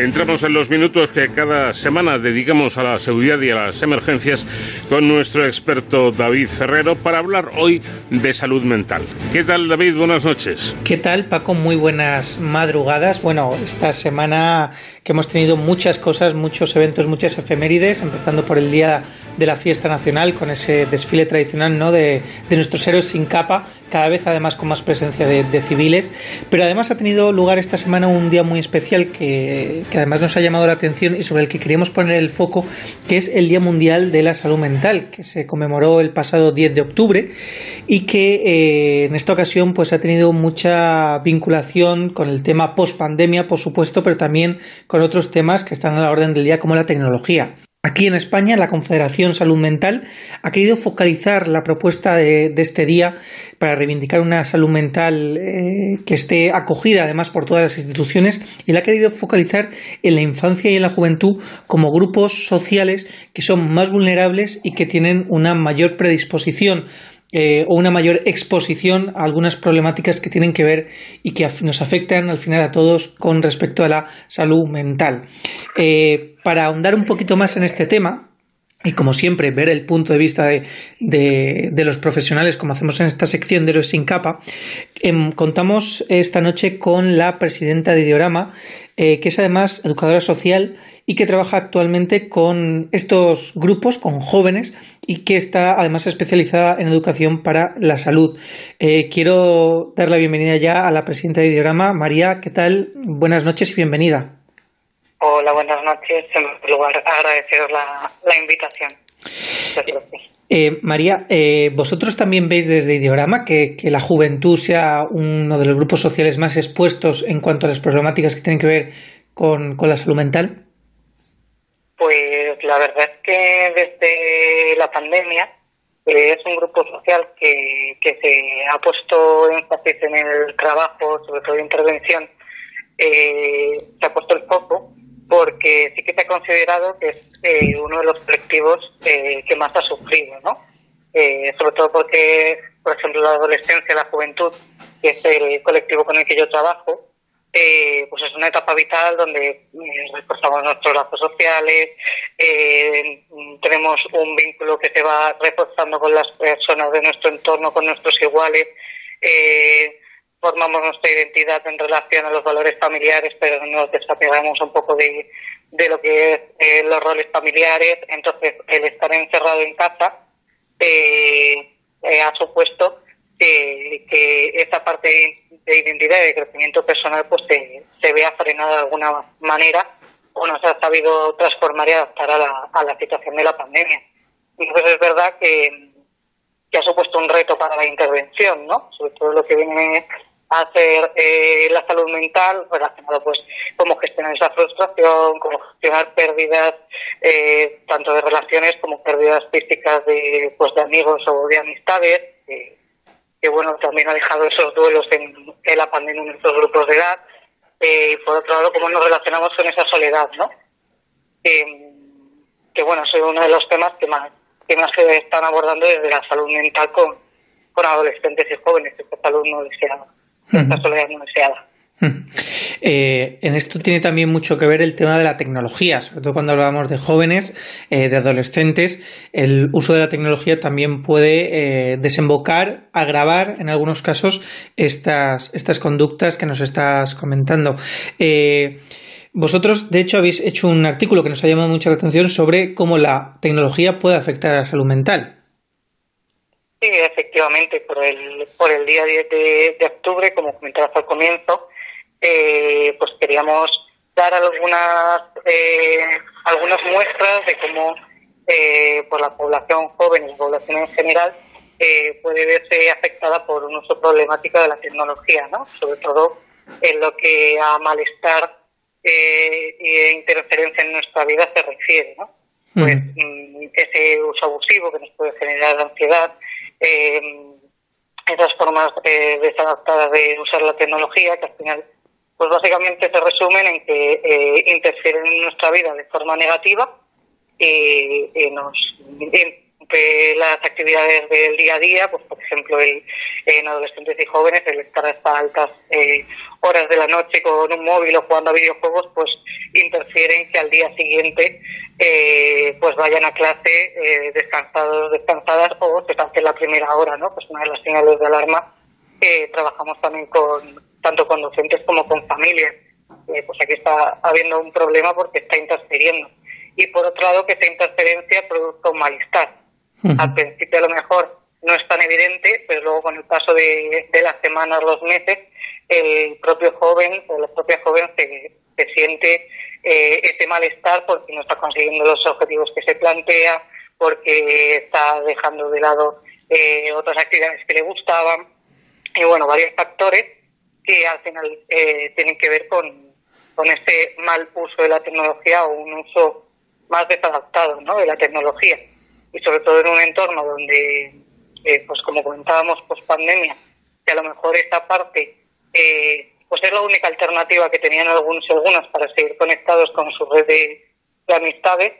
Entramos en los minutos que cada semana dedicamos a la seguridad y a las emergencias con nuestro experto David Ferrero para hablar hoy de salud mental. ¿Qué tal David? Buenas noches. ¿Qué tal Paco? Muy buenas madrugadas. Bueno, esta semana que hemos tenido muchas cosas, muchos eventos, muchas efemérides, empezando por el Día de la Fiesta Nacional con ese desfile tradicional ¿no? de, nuestros héroes sin capa, cada vez además con más presencia de, de civiles. Pero además ha tenido lugar esta semana un día muy especial que que además nos ha llamado la atención y sobre el que queríamos poner el foco, que es el Día Mundial de la Salud Mental, que se conmemoró el pasado 10 de octubre y que eh, en esta ocasión pues ha tenido mucha vinculación con el tema post pandemia, por supuesto, pero también con otros temas que están a la orden del día como la tecnología. Aquí en España, la Confederación Salud Mental ha querido focalizar la propuesta de, este día para reivindicar una salud mental eh, que esté acogida además por todas las instituciones y la ha querido focalizar en la infancia y en la juventud como grupos sociales que son más vulnerables y que tienen una mayor predisposición eh, o una mayor exposición a algunas problemáticas que tienen que ver y que nos afectan al final a todos con respecto a la salud mental. Eh, para ahondar un poquito más en este tema, y como siempre, ver el punto de vista de, los profesionales, como hacemos en esta sección de Héroes sin capa, em, contamos esta noche con la presidenta de Diorama, eh, que es además educadora social y que trabaja actualmente con estos grupos, con jóvenes, y que está además especializada en educación para la salud. Eh, quiero dar la bienvenida ya a la presidenta de Diorama, María, ¿qué tal? Buenas noches y bienvenida. Hola, buenas noches. En primer lugar, agradeceros la, invitación. Eh, María, eh, vosotros también veis desde Ideorama que, que, la juventud sea uno de los grupos sociales más expuestos en cuanto a las problemáticas que tienen que ver con, con la salud mental. Pues la verdad es que desde la pandemia eh, es un grupo social que, que se ha puesto énfasis en el trabajo, sobre todo de intervención, eh, se ha puesto el foco porque sí que se ha considerado que es eh, uno de los colectivos eh, que más ha sufrido, ¿no? Eh, sobre todo porque, por ejemplo, la adolescencia, la juventud, que es el colectivo con el que yo trabajo, pues es una etapa vital donde reforzamos nuestros lazos sociales, tenemos un vínculo que se va reforzando con las personas de nuestro entorno, con nuestros iguales, formamos nuestra identidad en relación a los valores familiares, pero nos desapegamos un poco de, de lo que es eh, los roles familiares. Entonces, el estar encerrado en casa eh, eh, ha supuesto que, que esa parte de identidad y de crecimiento personal pues se, se vea frenada de alguna manera o no se ha sabido transformar y adaptar a la, a la situación de la pandemia. Entonces, es verdad que, que ha supuesto un reto para la intervención, ¿no? Sobre todo lo que viene hacer eh, la salud mental relacionado pues cómo gestionar esa frustración, cómo gestionar pérdidas eh, tanto de relaciones como pérdidas físicas de pues de amigos o de amistades que bueno también ha dejado esos duelos en, la pandemia en nuestros grupos de edad. Eh, por otro lado cómo nos relacionamos con esa soledad no que bueno es uno de los temas que más que más se están abordando desde la salud mental con con adolescentes y jóvenes esta no deseada eh, en esto tiene también mucho que ver el tema de la tecnología, sobre todo cuando hablamos de jóvenes, eh, de adolescentes, el uso de la tecnología también puede eh, desembocar, agravar en algunos casos estas, estas conductas que nos estás comentando. vosotros, de hecho, habéis hecho un artículo que nos ha llamado mucha atención sobre cómo la tecnología puede afectar a la salud mental. Sí, efectivamente, por el, por el día 10 de, octubre, como comentabas al comienzo, eh, pues queríamos dar algunas, eh, algunas muestras de cómo eh, por la población joven y la población en general eh, puede verse afectada por un uso problemático de la tecnología, ¿no? Sobre todo en lo que a malestar eh, y interferencia en nuestra vida se refiere, ¿no? Pues mm, ese uso abusivo que nos puede generar ansiedad, eh, esas formas eh, desadaptadas de usar la tecnología que al final pues básicamente se resumen en que eh, interfieren en nuestra vida de forma negativa y, nos las actividades del día a día, pues por ejemplo el, en adolescentes y jóvenes el estar hasta altas eh, horas de la noche con un móvil o jugando a videojuegos, pues interfiere en que al día siguiente eh, pues vayan a clase eh, descansados, descansadas o se pase la primera hora, ¿no? Pues una de las señales de alarma que trabajamos también con tanto con docentes como con familias. Eh, pues aquí está habiendo un problema porque está interfiriendo. Y por otro lado, que esa interferencia produzca un malestar. Al principio a lo mejor no es tan evidente, pero luego con el paso de, las semanas, los meses, el propio joven o la propia joven se, se siente eh, ese malestar porque no está consiguiendo los objetivos que se plantea, porque está dejando de lado eh, otras actividades que le gustaban. Y bueno, varios factores que al final eh, tienen que ver con, con este mal uso de la tecnología o un uso más desadaptado ¿no? de la tecnología. Y sobre todo en un entorno donde, eh, pues como comentábamos, post pandemia, que a lo mejor esta parte eh, pues es la única alternativa que tenían algunos y algunas para seguir conectados con su red de, amistades,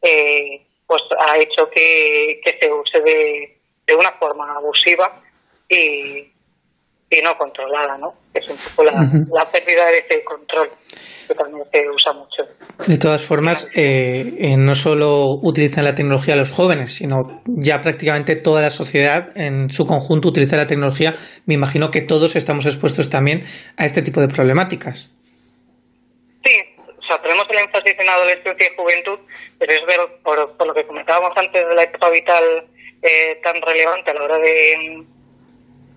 eh, pues ha hecho que, que se use de, de una forma abusiva y, y no controlada, ¿no? Es un poco la, la pérdida de ese control que también se usa mucho. De todas formas, eh, eh, no solo utilizan la tecnología los jóvenes, sino ya prácticamente toda la sociedad en su conjunto utiliza la tecnología. Me imagino que todos estamos expuestos también a este tipo de problemáticas. Sí, o sea, tenemos el énfasis en adolescencia y juventud, pero es ver, por, por lo que comentábamos antes de la etapa vital eh, tan relevante a la hora de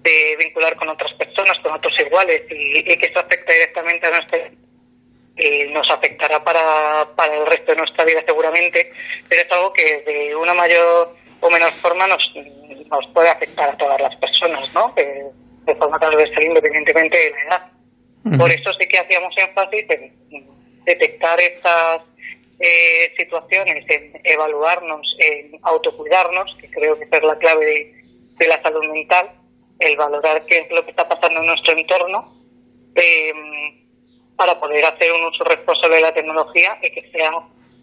de vincular con otras personas, con otros iguales, y, que eso afecta directamente a nuestra y nos afectará para, para el resto de nuestra vida seguramente, pero es algo que de una mayor o menor forma nos, nos puede afectar a todas las personas, ¿no? de forma transversal independientemente de la edad. Por eso sí que hacíamos énfasis en detectar estas eh, situaciones, en evaluarnos, en autocuidarnos, que creo que es la clave de, de la salud mental, el valorar qué es lo que está pasando en nuestro entorno eh, para poder hacer un uso responsable de la tecnología y que sea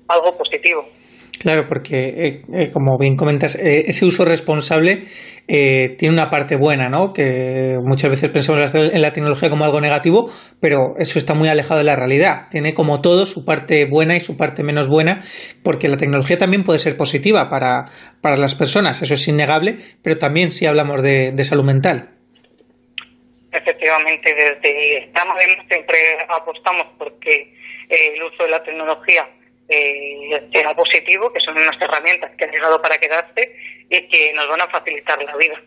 algo positivo. Claro, porque eh, eh, como bien comentas, eh, ese uso responsable tiene una parte buena, ¿no? Que muchas veces pensamos en la tecnología como algo negativo, pero eso está muy alejado de la realidad. Tiene como todo su parte buena y su parte menos buena, porque la tecnología también puede ser positiva para, para las personas, eso es innegable, pero también si hablamos de, salud mental. Efectivamente, desde estamos siempre apostamos porque el uso de la tecnología eh, sea positivo, que son unas herramientas que han llegado para quedarse y que nos van a facilitar la vida.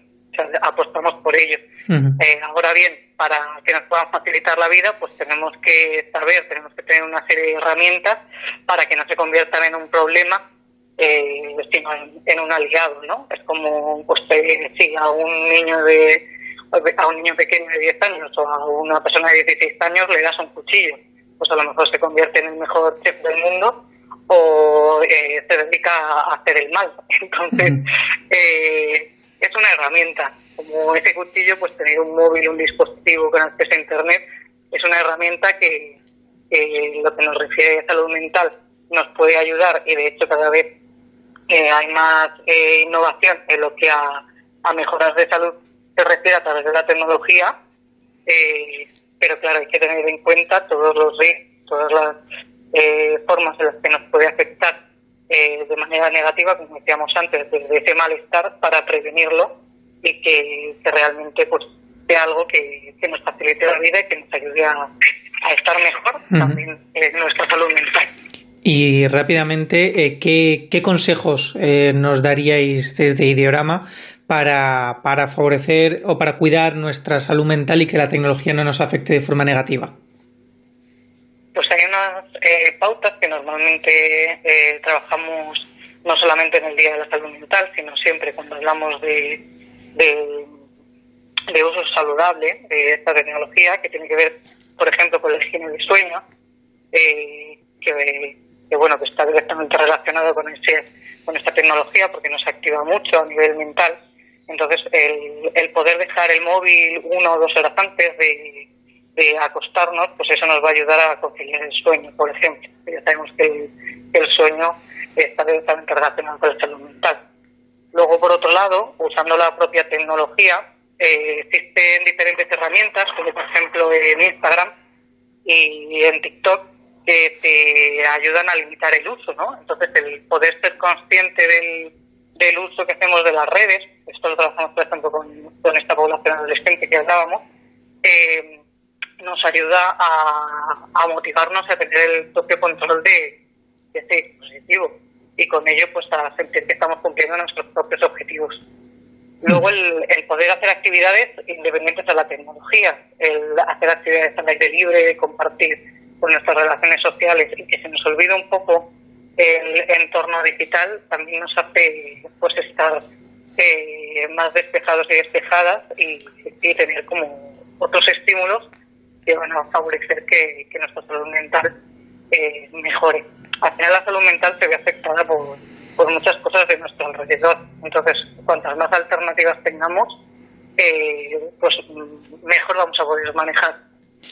apostamos por ello. Eh, ahora bien, para que nos puedan facilitar la vida, pues tenemos que saber, tenemos que tener una serie de herramientas para que no se conviertan en un problema, eh, sino en, un aliado, ¿no? Es como, pues, si a un niño de a un niño pequeño de 10 años o a una persona de 16 años le das un cuchillo, pues a lo mejor se convierte en el mejor chef del mundo o eh, se dedica a hacer el mal. Entonces, eh, es una herramienta. Como ese cuchillo, pues tener un móvil, un dispositivo con acceso a Internet, es una herramienta que, lo que nos refiere a salud mental nos puede ayudar y de hecho cada vez eh, hay más innovación en lo que a, a mejoras de salud se refiere a través de la tecnología, pero claro, hay que tener en cuenta todos los riesgos, todas las eh, formas en las que nos puede afectar eh, de manera negativa, como decíamos antes, desde ese malestar para prevenirlo y que, realmente pues sea algo que, nos facilite la vida y que nos ayude a, estar mejor también en nuestra salud mental. Y rápidamente, eh, ¿qué, ¿qué, consejos nos daríais desde Ideorama para, para favorecer o para cuidar nuestra salud mental y que la tecnología no nos afecte de forma negativa? Pues hay unas eh, pautas que normalmente eh, trabajamos no solamente en el Día de la Salud Mental, sino siempre cuando hablamos de, de, uso saludable de esta tecnología, que tiene que ver, por ejemplo, con la higiene del sueño, eh, que, bueno que está directamente relacionado con ese con esta tecnología porque nos activa mucho a nivel mental. Entonces, el, el poder dejar el móvil una o dos horas antes de de acostarnos, pues eso nos va a ayudar a conciliar el sueño, por ejemplo. Ya sabemos que el, sueño está directamente relacionado con la salud mental. Luego, por otro lado, usando la propia tecnología, eh, existen diferentes herramientas, como por ejemplo en Instagram y en TikTok, que te ayudan a limitar el uso, ¿no? Entonces, el poder ser consciente del, del uso que hacemos de las redes, esto lo trabajamos, por ejemplo, con, esta población adolescente que hablábamos, eh, nos ayuda a, motivarnos a tener el propio control de, este dispositivo y con ello pues a sentir que estamos cumpliendo nuestros propios objetivos. Luego el, el, poder hacer actividades independientes de la tecnología, el hacer actividades al aire libre, compartir con nuestras relaciones sociales y que se nos olvide un poco el entorno digital también nos hace pues estar eh, más despejados y despejadas y, tener como otros estímulos que van a favorecer que, que nuestra salud mental eh, mejore. Al final la salud mental se ve afectada por, por muchas cosas de nuestro alrededor. Entonces, cuantas más alternativas tengamos, eh, pues mejor vamos a poder manejar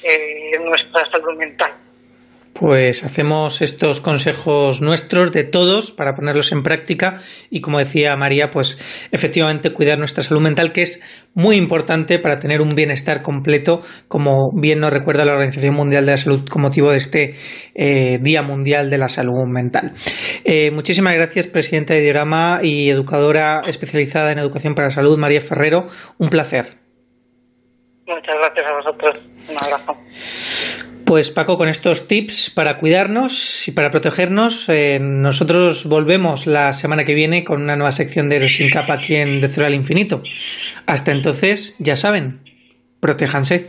eh, nuestra salud mental. Pues hacemos estos consejos nuestros de todos para ponerlos en práctica y como decía María, pues efectivamente cuidar nuestra salud mental que es muy importante para tener un bienestar completo, como bien nos recuerda la Organización Mundial de la Salud con motivo de este eh, Día Mundial de la Salud Mental. Eh, muchísimas gracias, presidenta de Diorama y educadora especializada en educación para la salud, María Ferrero. Un placer. Muchas gracias a vosotros. Un abrazo. Pues Paco, con estos tips para cuidarnos y para protegernos, eh, nosotros volvemos la semana que viene con una nueva sección de Sin Capa aquí en De Cero al Infinito. Hasta entonces, ya saben, protéjanse.